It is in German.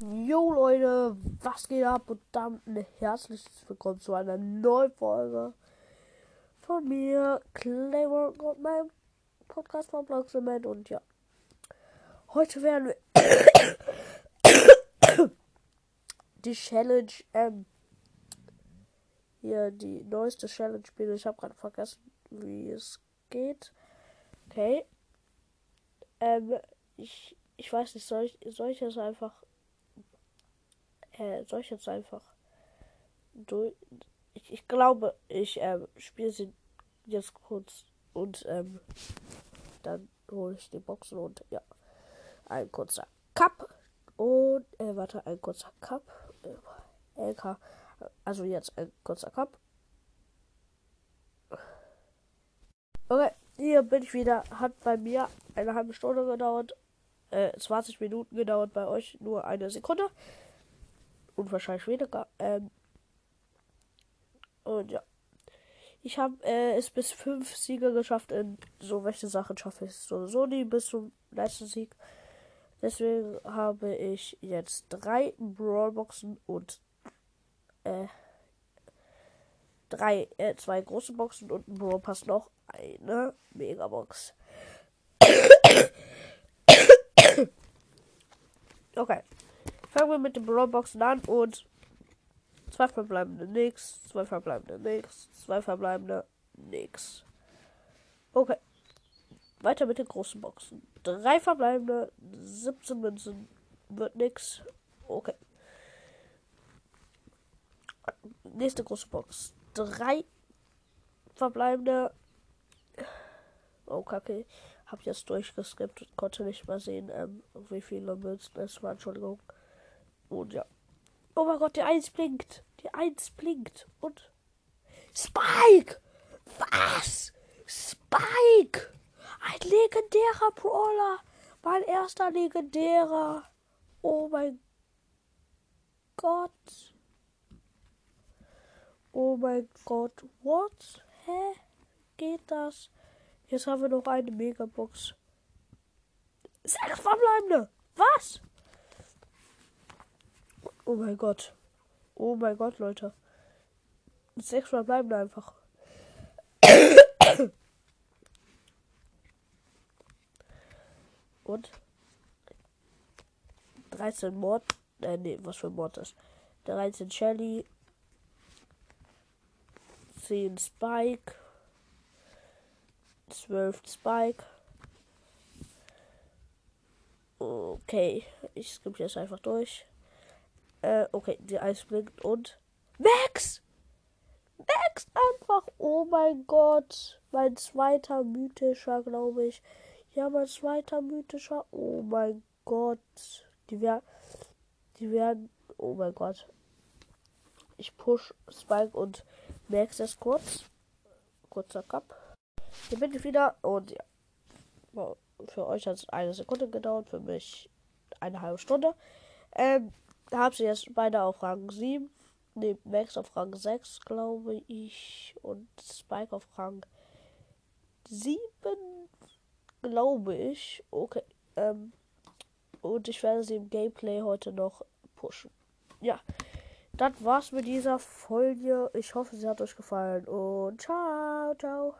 Jo Leute, was geht ab und damit ein herzliches Willkommen zu einer neuen Folge von mir, Claymore und meinem Podcast von Blog Cement und ja. Heute werden wir die Challenge, ähm, hier die neueste Challenge spielen. Ich habe gerade vergessen, wie es geht. Okay. Ähm, ich, ich weiß nicht, soll ich, soll ich das einfach äh, soll ich jetzt einfach durch. Ich, ich glaube, ich ähm, spiele sie jetzt kurz und ähm, dann hole ich die Boxen und ja. Ein kurzer Cup und äh, warte, ein kurzer Cup. Äh, LK. Also jetzt ein kurzer Cup. Okay, hier bin ich wieder. Hat bei mir eine halbe Stunde gedauert. Äh, 20 Minuten gedauert, bei euch nur eine Sekunde und wahrscheinlich weniger. Ähm, und ja. Ich habe äh, es bis fünf Siege geschafft. In so welche Sachen schaffe ich sowieso nie bis zum letzten Sieg. Deswegen habe ich jetzt drei Brawlboxen und äh, drei, äh, zwei große Boxen und ein Brawl Pass noch eine Megabox. okay. Fangen wir mit den Brawlboxen an und zwei verbleibende nix, zwei verbleibende nix, zwei verbleibende nix. Okay. Weiter mit den großen Boxen. Drei verbleibende, 17 Münzen wird nix. Okay. Nächste große Box. Drei verbleibende. Oh, kacke. Hab jetzt durchgeskippt und konnte nicht mal sehen, ähm, wie viele Münzen es waren. Entschuldigung. Und ja. Oh mein Gott, der Eins blinkt. Der Eins blinkt. Und. Spike! Was? Spike! Ein legendärer Brawler. Mein erster legendärer. Oh mein Gott. Oh mein Gott. What? Hä? Geht das? Jetzt haben wir noch eine Megabox. Sechs verbleibende. Was? Oh mein Gott. Oh mein Gott, Leute. Sechsmal bleiben einfach. Und 13 Mord. Äh, nee, was für Mord ist. 13 Shelly. 10 Spike. 12 Spike. Okay, ich skippe jetzt einfach durch. Äh, okay, die Eis blinkt und. Max! Max einfach! Oh mein Gott! Mein zweiter mythischer, glaube ich. Ja, mein zweiter mythischer. Oh mein Gott. Die werden. Die werden. Oh mein Gott. Ich push Spike und Max das kurz. Kurzer Cup. Hier bin ich wieder und ja. Für euch hat es eine Sekunde gedauert, für mich eine halbe Stunde. Ähm, habe sie jetzt beide auf Rang 7. Ne, Max auf Rang 6, glaube ich. Und Spike auf Rang 7, glaube ich. Okay. Ähm, und ich werde sie im Gameplay heute noch pushen. Ja. Das war's mit dieser Folge. Ich hoffe, sie hat euch gefallen. Und ciao, ciao.